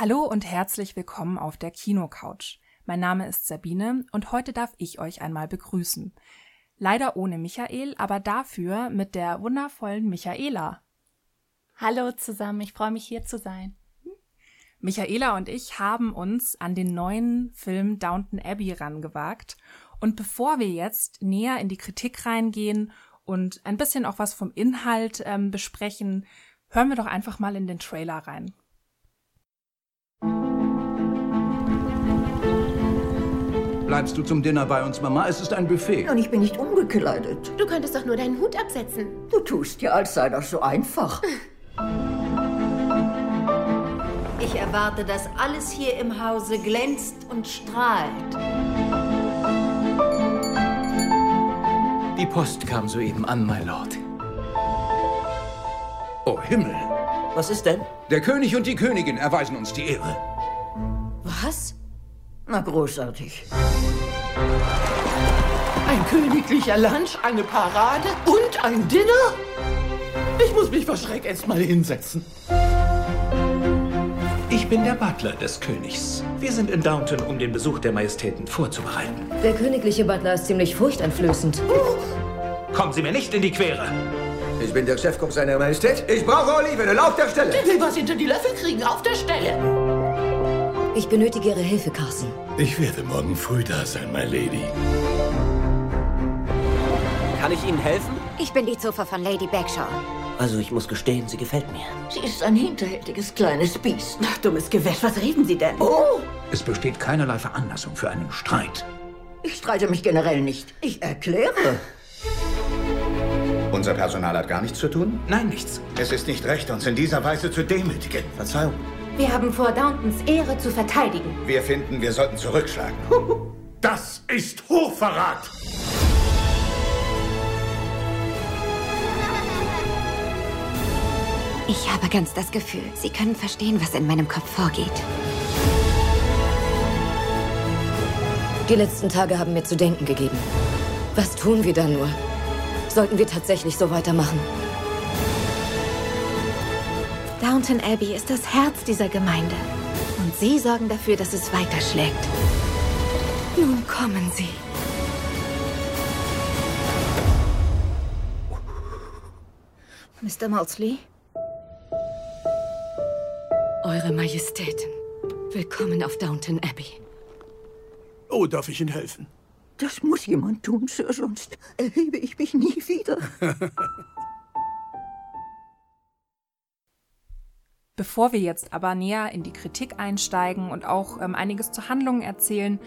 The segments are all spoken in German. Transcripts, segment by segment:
Hallo und herzlich willkommen auf der Kinocouch. Mein Name ist Sabine und heute darf ich euch einmal begrüßen. Leider ohne Michael, aber dafür mit der wundervollen Michaela. Hallo zusammen, ich freue mich hier zu sein. Michaela und ich haben uns an den neuen Film Downton Abbey rangewagt. Und bevor wir jetzt näher in die Kritik reingehen und ein bisschen auch was vom Inhalt ähm, besprechen, hören wir doch einfach mal in den Trailer rein. Bleibst du zum Dinner bei uns, Mama? Es ist ein Buffet. Und ich bin nicht umgekleidet. Du könntest doch nur deinen Hut absetzen. Du tust ja, als sei das so einfach. Ich erwarte, dass alles hier im Hause glänzt und strahlt. Die Post kam soeben an, my Lord. Oh Himmel. Was ist denn? Der König und die Königin erweisen uns die Ehre. Was? Na, großartig. Ein königlicher Lunch, eine Parade und ein Dinner? Ich muss mich vor Schreck erst mal hinsetzen. Ich bin der Butler des Königs. Wir sind in Downton, um den Besuch der Majestäten vorzubereiten. Der königliche Butler ist ziemlich furchteinflößend. Kommen Sie mir nicht in die Quere! Ich bin der Chefkoch seiner Majestät. Ich brauche Oliven auf der Stelle. Der will was hinter die Löffel kriegen, auf der Stelle. Ich benötige Ihre Hilfe, Carson. Ich werde morgen früh da sein, my Lady. Kann ich Ihnen helfen? Ich bin die Zofe von Lady Bagshaw. Also ich muss gestehen, sie gefällt mir. Sie ist ein hinterhältiges kleines Biest. Ach, dummes Gewäsch, was reden Sie denn? Oh! Es besteht keinerlei Veranlassung für einen Streit. Ich streite mich generell nicht. Ich erkläre. Unser Personal hat gar nichts zu tun? Nein, nichts. Es ist nicht recht, uns in dieser Weise zu demütigen. Verzeihung. Wir haben vor, Downtons Ehre zu verteidigen. Wir finden, wir sollten zurückschlagen. Das ist Hochverrat! Ich habe ganz das Gefühl, Sie können verstehen, was in meinem Kopf vorgeht. Die letzten Tage haben mir zu denken gegeben. Was tun wir da nur? Sollten wir tatsächlich so weitermachen? Downton Abbey ist das Herz dieser Gemeinde. Und Sie sorgen dafür, dass es weiterschlägt. Nun kommen Sie. Mr. Maudsley? Eure Majestäten, willkommen auf Downton Abbey. Oh, darf ich Ihnen helfen? Das muss jemand tun, Sir, sonst erhebe ich mich nie wieder. Bevor wir jetzt aber näher in die Kritik einsteigen und auch ähm, einiges zur Handlung erzählen,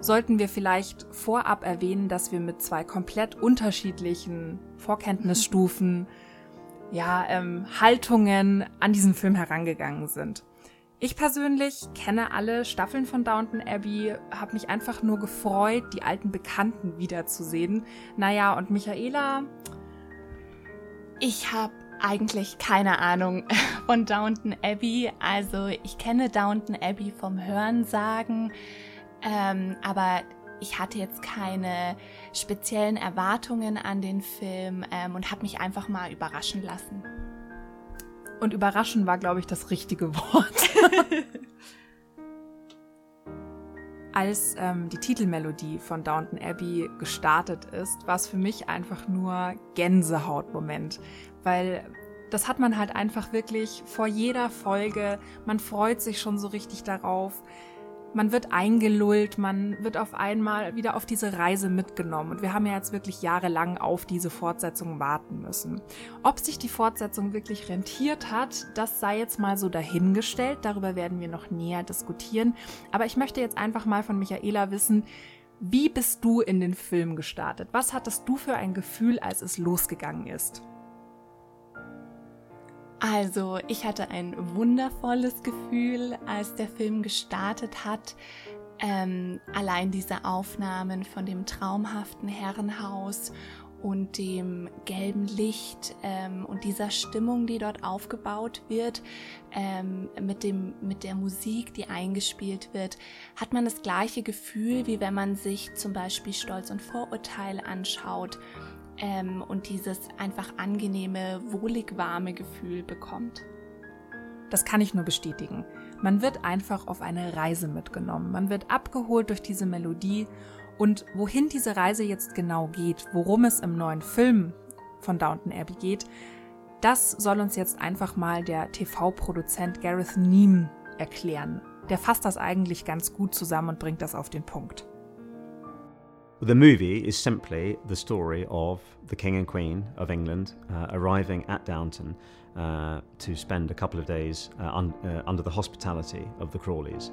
sollten wir vielleicht vorab erwähnen, dass wir mit zwei komplett unterschiedlichen Vorkenntnisstufen, ja, ähm, Haltungen an diesen Film herangegangen sind. Ich persönlich kenne alle Staffeln von Downton Abbey, habe mich einfach nur gefreut, die alten Bekannten wiederzusehen. Naja, und Michaela? Ich habe eigentlich keine Ahnung von Downton Abbey. Also ich kenne Downton Abbey vom Hörensagen, ähm, aber ich hatte jetzt keine speziellen Erwartungen an den Film ähm, und habe mich einfach mal überraschen lassen. Und überraschen war, glaube ich, das richtige Wort. Als ähm, die Titelmelodie von Downton Abbey gestartet ist, war es für mich einfach nur Gänsehautmoment, weil das hat man halt einfach wirklich vor jeder Folge. Man freut sich schon so richtig darauf man wird eingelullt, man wird auf einmal wieder auf diese Reise mitgenommen. Und wir haben ja jetzt wirklich jahrelang auf diese Fortsetzung warten müssen. Ob sich die Fortsetzung wirklich rentiert hat, das sei jetzt mal so dahingestellt. Darüber werden wir noch näher diskutieren. Aber ich möchte jetzt einfach mal von Michaela wissen, wie bist du in den Film gestartet? Was hattest du für ein Gefühl, als es losgegangen ist? Also, ich hatte ein wundervolles Gefühl, als der Film gestartet hat. Ähm, allein diese Aufnahmen von dem traumhaften Herrenhaus und dem gelben Licht ähm, und dieser Stimmung, die dort aufgebaut wird, ähm, mit, dem, mit der Musik, die eingespielt wird, hat man das gleiche Gefühl, wie wenn man sich zum Beispiel Stolz und Vorurteil anschaut ähm, und dieses einfach angenehme, wohlig warme Gefühl bekommt. das kann ich nur bestätigen. Man wird einfach auf eine Reise mitgenommen. Man wird abgeholt durch diese Melodie und wohin diese Reise jetzt genau geht, worum es im neuen Film von Downton Abbey geht, das soll uns jetzt einfach mal der TV-Produzent Gareth Neame erklären. Der fasst das eigentlich ganz gut zusammen und bringt das auf den Punkt. The movie is simply the story of the King and Queen of England uh, arriving at Downton uh, to spend a couple of days uh, un uh, under the hospitality of the Crawleys.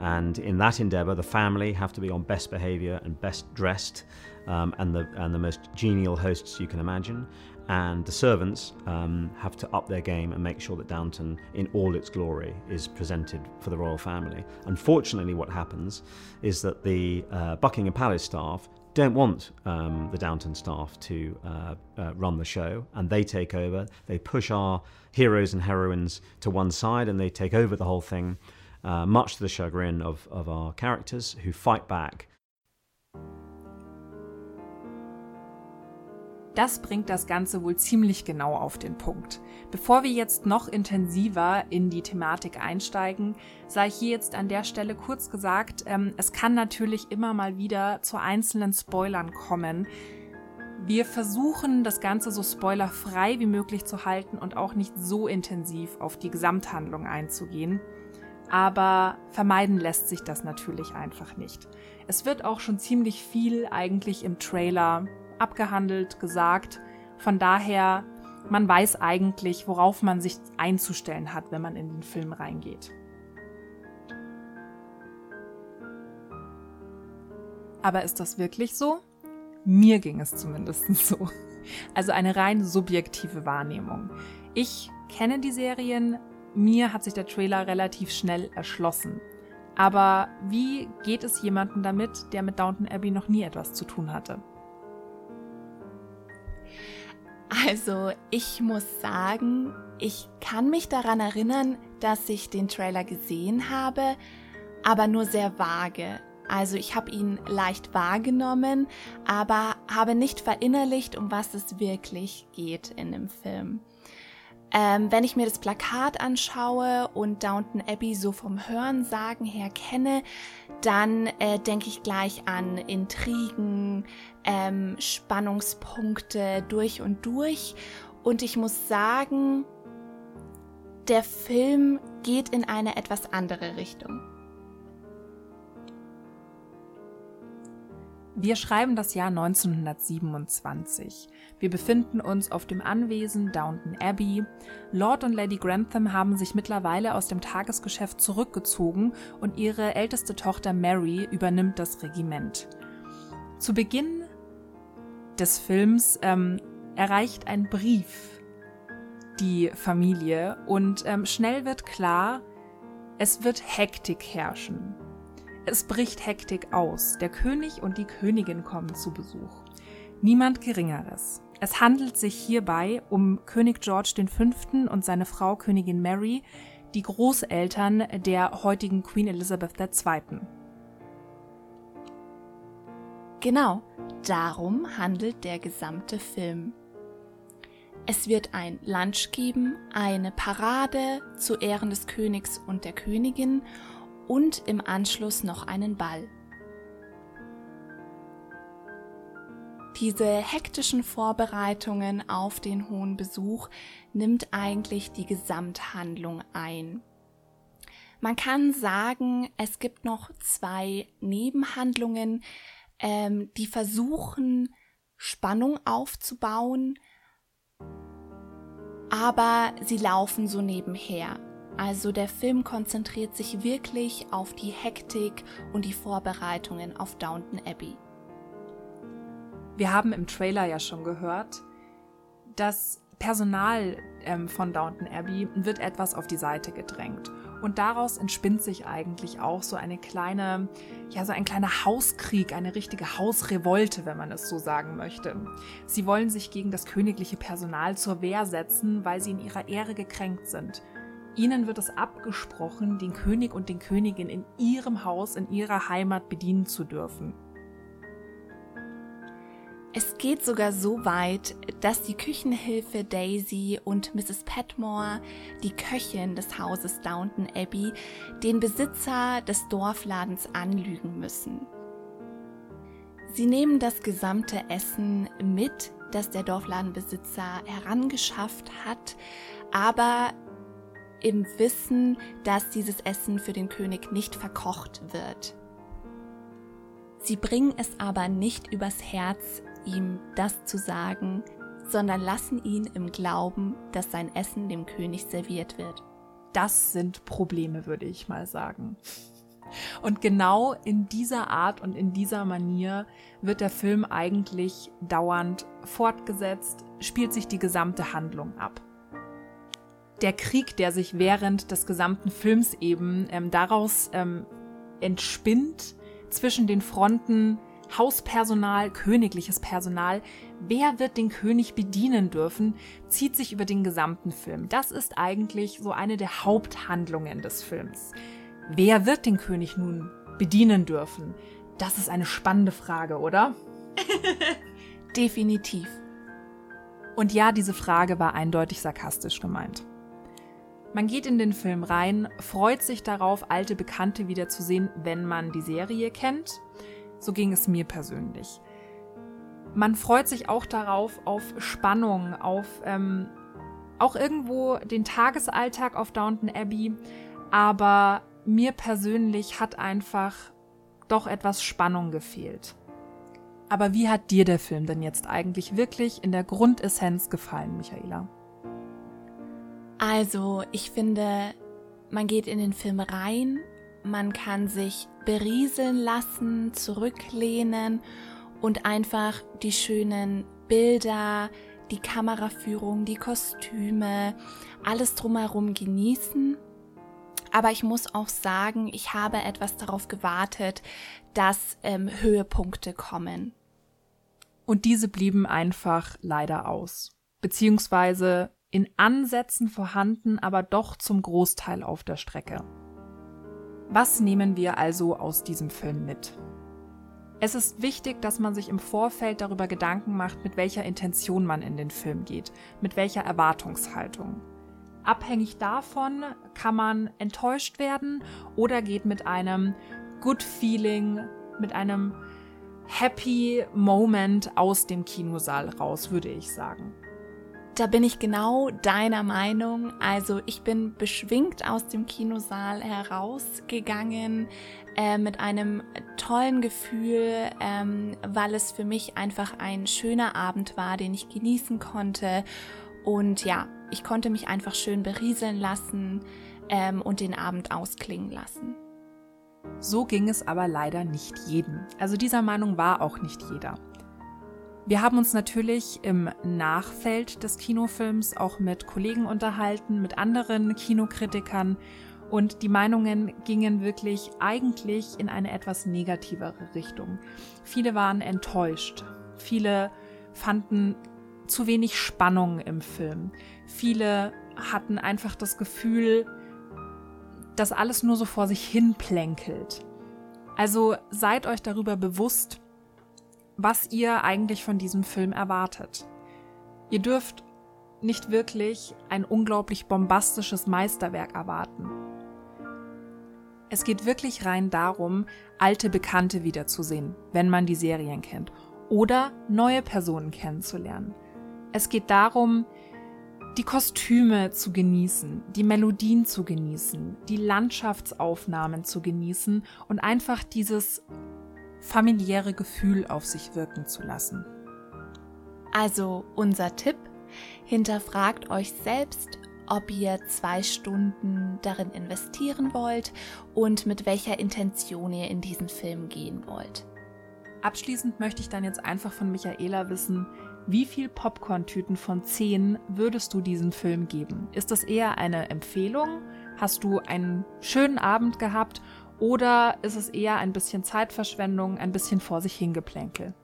And in that endeavour, the family have to be on best behaviour and best dressed, um, and the and the most genial hosts you can imagine and the servants um, have to up their game and make sure that Downton, in all its glory, is presented for the royal family. Unfortunately, what happens is that the uh, Buckingham Palace staff don't want um, the Downton staff to uh, uh, run the show, and they take over. They push our heroes and heroines to one side, and they take over the whole thing, uh, much to the chagrin of, of our characters who fight back Das bringt das Ganze wohl ziemlich genau auf den Punkt. Bevor wir jetzt noch intensiver in die Thematik einsteigen, sei hier jetzt an der Stelle kurz gesagt, ähm, es kann natürlich immer mal wieder zu einzelnen Spoilern kommen. Wir versuchen das Ganze so spoilerfrei wie möglich zu halten und auch nicht so intensiv auf die Gesamthandlung einzugehen. Aber vermeiden lässt sich das natürlich einfach nicht. Es wird auch schon ziemlich viel eigentlich im Trailer abgehandelt, gesagt. Von daher, man weiß eigentlich, worauf man sich einzustellen hat, wenn man in den Film reingeht. Aber ist das wirklich so? Mir ging es zumindest so. Also eine rein subjektive Wahrnehmung. Ich kenne die Serien, mir hat sich der Trailer relativ schnell erschlossen. Aber wie geht es jemandem damit, der mit Downton Abbey noch nie etwas zu tun hatte? Also, ich muss sagen, ich kann mich daran erinnern, dass ich den Trailer gesehen habe, aber nur sehr vage. Also ich habe ihn leicht wahrgenommen, aber habe nicht verinnerlicht, um was es wirklich geht in dem Film. Ähm, wenn ich mir das Plakat anschaue und Downton Abbey so vom Hörensagen her kenne, dann äh, denke ich gleich an Intrigen, ähm, Spannungspunkte durch und durch. Und ich muss sagen, der Film geht in eine etwas andere Richtung. Wir schreiben das Jahr 1927. Wir befinden uns auf dem Anwesen Downton Abbey. Lord und Lady Grantham haben sich mittlerweile aus dem Tagesgeschäft zurückgezogen und ihre älteste Tochter Mary übernimmt das Regiment. Zu Beginn des Films ähm, erreicht ein Brief die Familie und ähm, schnell wird klar, es wird Hektik herrschen. Es bricht Hektik aus. Der König und die Königin kommen zu Besuch. Niemand Geringeres. Es handelt sich hierbei um König George V. und seine Frau Königin Mary, die Großeltern der heutigen Queen Elizabeth II. Genau, darum handelt der gesamte Film. Es wird ein Lunch geben, eine Parade zu Ehren des Königs und der Königin und im Anschluss noch einen Ball. Diese hektischen Vorbereitungen auf den hohen Besuch nimmt eigentlich die Gesamthandlung ein. Man kann sagen, es gibt noch zwei Nebenhandlungen, ähm, die versuchen, Spannung aufzubauen, aber sie laufen so nebenher. Also der Film konzentriert sich wirklich auf die Hektik und die Vorbereitungen auf Downton Abbey. Wir haben im Trailer ja schon gehört, das Personal ähm, von Downton Abbey wird etwas auf die Seite gedrängt. Und daraus entspinnt sich eigentlich auch so eine kleine, ja, so ein kleiner Hauskrieg, eine richtige Hausrevolte, wenn man es so sagen möchte. Sie wollen sich gegen das königliche Personal zur Wehr setzen, weil sie in ihrer Ehre gekränkt sind. Ihnen wird es abgesprochen, den König und den Königin in ihrem Haus, in ihrer Heimat bedienen zu dürfen. Es geht sogar so weit, dass die Küchenhilfe Daisy und Mrs. Petmore, die Köchin des Hauses Downton Abbey, den Besitzer des Dorfladens anlügen müssen. Sie nehmen das gesamte Essen mit, das der Dorfladenbesitzer herangeschafft hat, aber im Wissen, dass dieses Essen für den König nicht verkocht wird. Sie bringen es aber nicht übers Herz, ihm das zu sagen, sondern lassen ihn im Glauben, dass sein Essen dem König serviert wird. Das sind Probleme, würde ich mal sagen. Und genau in dieser Art und in dieser Manier wird der Film eigentlich dauernd fortgesetzt, spielt sich die gesamte Handlung ab. Der Krieg, der sich während des gesamten Films eben ähm, daraus ähm, entspinnt, zwischen den Fronten Hauspersonal, königliches Personal, wer wird den König bedienen dürfen, zieht sich über den gesamten Film. Das ist eigentlich so eine der Haupthandlungen des Films. Wer wird den König nun bedienen dürfen? Das ist eine spannende Frage, oder? Definitiv. Und ja, diese Frage war eindeutig sarkastisch gemeint. Man geht in den Film rein, freut sich darauf, alte Bekannte wiederzusehen, wenn man die Serie kennt. So ging es mir persönlich. Man freut sich auch darauf, auf Spannung, auf ähm, auch irgendwo den Tagesalltag auf Downton Abbey. Aber mir persönlich hat einfach doch etwas Spannung gefehlt. Aber wie hat dir der Film denn jetzt eigentlich wirklich in der Grundessenz gefallen, Michaela? Also, ich finde, man geht in den Film rein, man kann sich berieseln lassen, zurücklehnen und einfach die schönen Bilder, die Kameraführung, die Kostüme, alles drumherum genießen. Aber ich muss auch sagen, ich habe etwas darauf gewartet, dass ähm, Höhepunkte kommen. Und diese blieben einfach leider aus. Beziehungsweise in Ansätzen vorhanden, aber doch zum Großteil auf der Strecke. Was nehmen wir also aus diesem Film mit? Es ist wichtig, dass man sich im Vorfeld darüber Gedanken macht, mit welcher Intention man in den Film geht, mit welcher Erwartungshaltung. Abhängig davon kann man enttäuscht werden oder geht mit einem Good Feeling, mit einem Happy Moment aus dem Kinosaal raus, würde ich sagen. Da bin ich genau deiner Meinung. Also ich bin beschwingt aus dem Kinosaal herausgegangen äh, mit einem tollen Gefühl, ähm, weil es für mich einfach ein schöner Abend war, den ich genießen konnte. Und ja, ich konnte mich einfach schön berieseln lassen ähm, und den Abend ausklingen lassen. So ging es aber leider nicht jedem. Also dieser Meinung war auch nicht jeder. Wir haben uns natürlich im Nachfeld des Kinofilms auch mit Kollegen unterhalten, mit anderen Kinokritikern und die Meinungen gingen wirklich eigentlich in eine etwas negativere Richtung. Viele waren enttäuscht, viele fanden zu wenig Spannung im Film, viele hatten einfach das Gefühl, dass alles nur so vor sich hin plänkelt. Also seid euch darüber bewusst, was ihr eigentlich von diesem Film erwartet. Ihr dürft nicht wirklich ein unglaublich bombastisches Meisterwerk erwarten. Es geht wirklich rein darum, alte Bekannte wiederzusehen, wenn man die Serien kennt, oder neue Personen kennenzulernen. Es geht darum, die Kostüme zu genießen, die Melodien zu genießen, die Landschaftsaufnahmen zu genießen und einfach dieses familiäre Gefühl auf sich wirken zu lassen. Also unser Tipp, hinterfragt euch selbst, ob ihr zwei Stunden darin investieren wollt und mit welcher Intention ihr in diesen Film gehen wollt. Abschließend möchte ich dann jetzt einfach von Michaela wissen, wie viel Popcorn-Tüten von 10 würdest du diesem Film geben? Ist das eher eine Empfehlung? Hast du einen schönen Abend gehabt oder ist es eher ein bisschen Zeitverschwendung, ein bisschen vor sich hingeplänkel?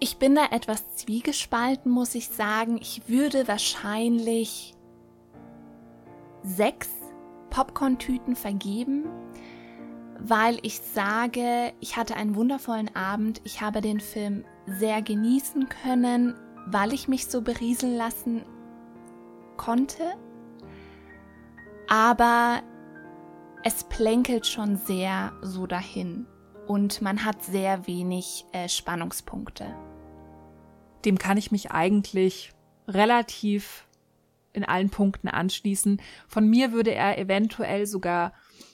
Ich bin da etwas zwiegespalten, muss ich sagen. Ich würde wahrscheinlich sechs Popcorn-Tüten vergeben, weil ich sage, ich hatte einen wundervollen Abend. Ich habe den Film sehr genießen können, weil ich mich so berieseln lassen konnte. Aber es plänkelt schon sehr so dahin und man hat sehr wenig äh, Spannungspunkte. Dem kann ich mich eigentlich relativ in allen Punkten anschließen. Von mir würde er eventuell sogar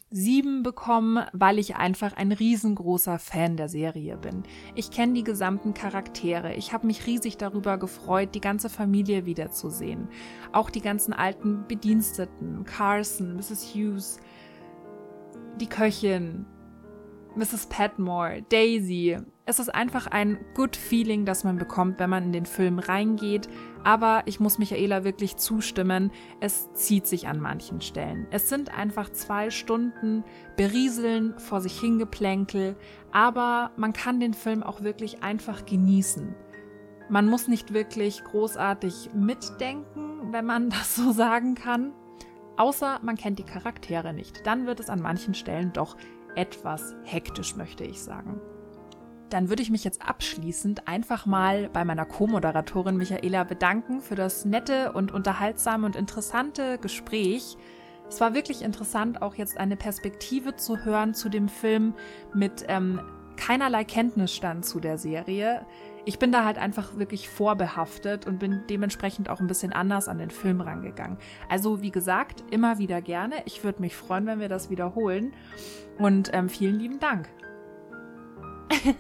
sieben bekommen, weil ich einfach ein riesengroßer Fan der Serie bin. Ich kenne die gesamten Charaktere. Ich habe mich riesig darüber gefreut, die ganze Familie wiederzusehen. Auch die ganzen alten Bediensteten, Carson, Mrs. Hughes, die Köchin, Mrs. Patmore, Daisy. Es ist einfach ein good feeling, das man bekommt, wenn man in den Film reingeht. Aber ich muss Michaela wirklich zustimmen, es zieht sich an manchen Stellen. Es sind einfach zwei Stunden Berieseln, vor sich hingeplänkel, aber man kann den Film auch wirklich einfach genießen. Man muss nicht wirklich großartig mitdenken, wenn man das so sagen kann. Außer man kennt die Charaktere nicht. Dann wird es an manchen Stellen doch etwas hektisch, möchte ich sagen. Dann würde ich mich jetzt abschließend einfach mal bei meiner Co-Moderatorin Michaela bedanken für das nette und unterhaltsame und interessante Gespräch. Es war wirklich interessant, auch jetzt eine Perspektive zu hören zu dem Film mit ähm, keinerlei Kenntnisstand zu der Serie. Ich bin da halt einfach wirklich vorbehaftet und bin dementsprechend auch ein bisschen anders an den Film rangegangen. Also wie gesagt, immer wieder gerne. Ich würde mich freuen, wenn wir das wiederholen. Und ähm, vielen lieben Dank.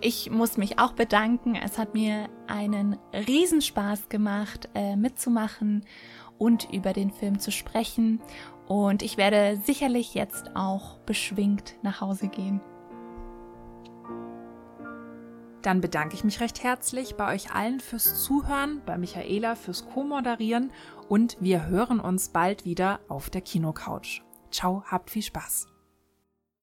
Ich muss mich auch bedanken. Es hat mir einen Riesenspaß gemacht, äh, mitzumachen und über den Film zu sprechen. Und ich werde sicherlich jetzt auch beschwingt nach Hause gehen. Dann bedanke ich mich recht herzlich bei euch allen fürs Zuhören, bei Michaela fürs Co-Moderieren und wir hören uns bald wieder auf der Kinocouch. Ciao, habt viel Spaß.